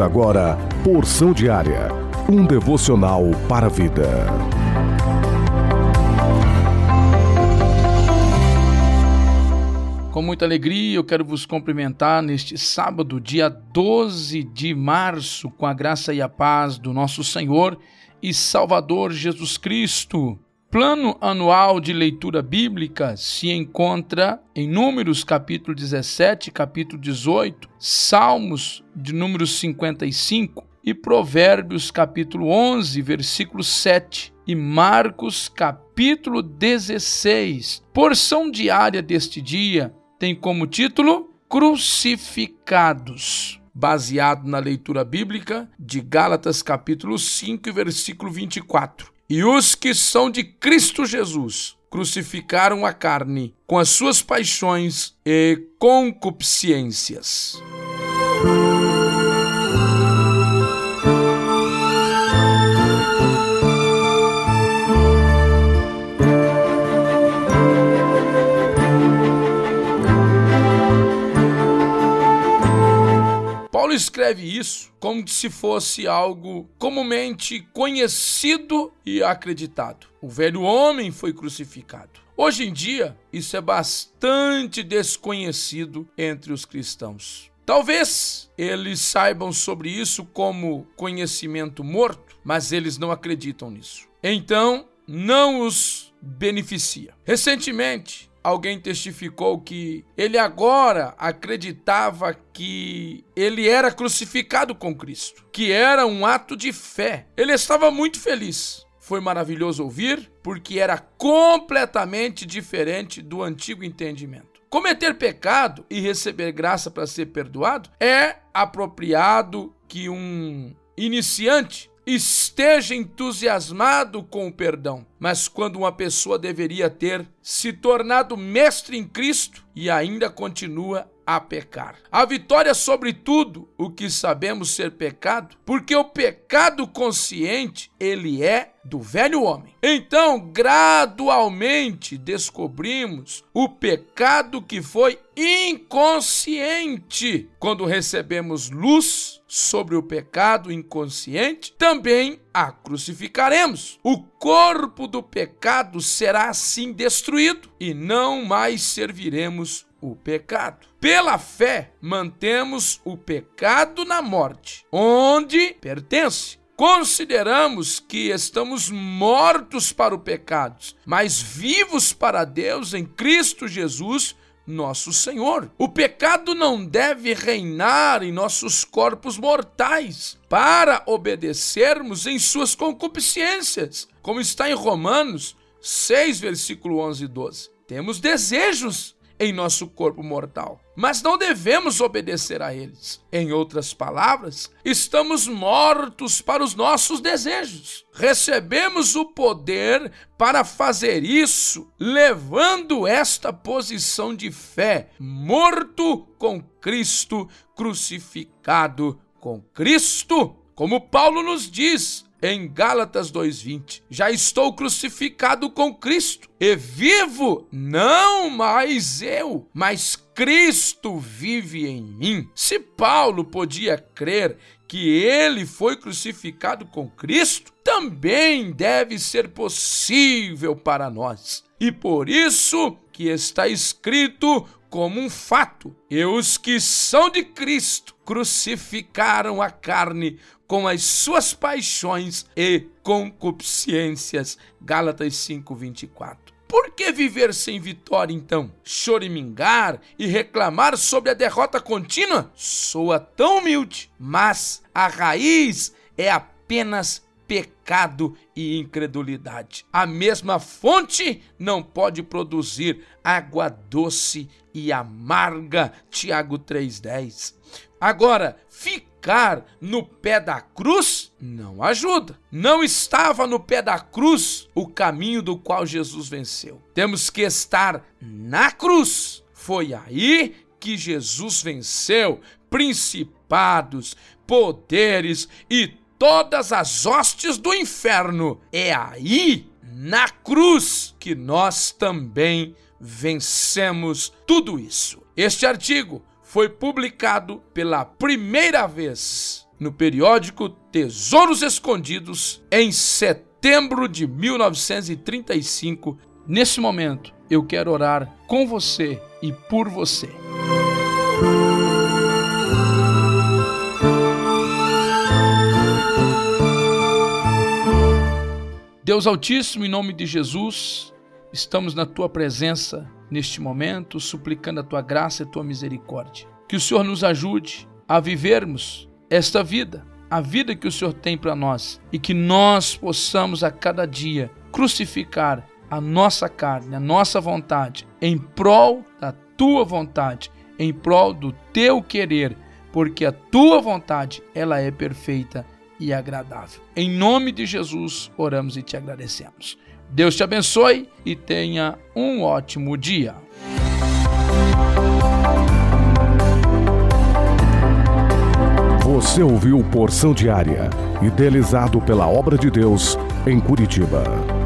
Agora Porção Diária, um devocional para a vida. Com muita alegria, eu quero vos cumprimentar neste sábado, dia 12 de março, com a graça e a paz do nosso Senhor e Salvador Jesus Cristo. Plano anual de leitura bíblica se encontra em Números capítulo 17, capítulo 18, Salmos de número 55 e Provérbios capítulo 11, versículo 7 e Marcos capítulo 16. Porção diária deste dia tem como título Crucificados baseado na leitura bíblica de Gálatas capítulo 5, versículo 24. E os que são de Cristo Jesus crucificaram a carne com as suas paixões e concupiscências. Escreve isso como se fosse algo comumente conhecido e acreditado. O velho homem foi crucificado. Hoje em dia, isso é bastante desconhecido entre os cristãos. Talvez eles saibam sobre isso como conhecimento morto, mas eles não acreditam nisso. Então, não os beneficia. Recentemente, alguém testificou que ele agora acreditava que ele era crucificado com Cristo, que era um ato de fé. Ele estava muito feliz. Foi maravilhoso ouvir, porque era completamente diferente do antigo entendimento. Cometer pecado e receber graça para ser perdoado é apropriado que um iniciante esteja entusiasmado com o perdão. Mas quando uma pessoa deveria ter se tornado mestre em Cristo e ainda continua a pecar. A vitória sobre tudo o que sabemos ser pecado, porque o pecado consciente, ele é do velho homem. Então, gradualmente descobrimos o pecado que foi inconsciente. Quando recebemos luz sobre o pecado inconsciente, também a crucificaremos. O corpo do pecado será assim destruído e não mais serviremos o pecado. Pela fé, mantemos o pecado na morte, onde pertence. Consideramos que estamos mortos para o pecado, mas vivos para Deus em Cristo Jesus, nosso Senhor. O pecado não deve reinar em nossos corpos mortais para obedecermos em suas concupiscências, como está em Romanos 6, versículo 11 e 12. Temos desejos em nosso corpo mortal, mas não devemos obedecer a eles. Em outras palavras, estamos mortos para os nossos desejos. Recebemos o poder para fazer isso, levando esta posição de fé, morto com Cristo, crucificado com Cristo. Como Paulo nos diz, em Gálatas 2:20. Já estou crucificado com Cristo e vivo não mais eu, mas Cristo vive em mim. Se Paulo podia crer que ele foi crucificado com Cristo, também deve ser possível para nós. E por isso que está escrito como um fato: e os que são de Cristo crucificaram a carne com as suas paixões e concupiscências. Gálatas 5:24. Por que viver sem vitória então? Chorimingar e reclamar sobre a derrota contínua? Soa tão humilde, mas a raiz é apenas pecado e incredulidade. A mesma fonte não pode produzir água doce e amarga. Tiago 3:10. Agora, ficar no pé da cruz não ajuda. Não estava no pé da cruz o caminho do qual Jesus venceu. Temos que estar na cruz. Foi aí que Jesus venceu principados, poderes e todas as hostes do inferno. É aí, na cruz, que nós também vencemos tudo isso. Este artigo foi publicado pela primeira vez no periódico Tesouros Escondidos em setembro de 1935. Nesse momento, eu quero orar com você e por você. Deus Altíssimo, em nome de Jesus, estamos na tua presença neste momento, suplicando a tua graça e a tua misericórdia. Que o Senhor nos ajude a vivermos esta vida, a vida que o Senhor tem para nós, e que nós possamos a cada dia crucificar a nossa carne, a nossa vontade, em prol da tua vontade, em prol do teu querer, porque a tua vontade, ela é perfeita e agradável. Em nome de Jesus, oramos e te agradecemos. Deus te abençoe e tenha um ótimo dia. Você ouviu Porção Diária, idealizado pela Obra de Deus em Curitiba.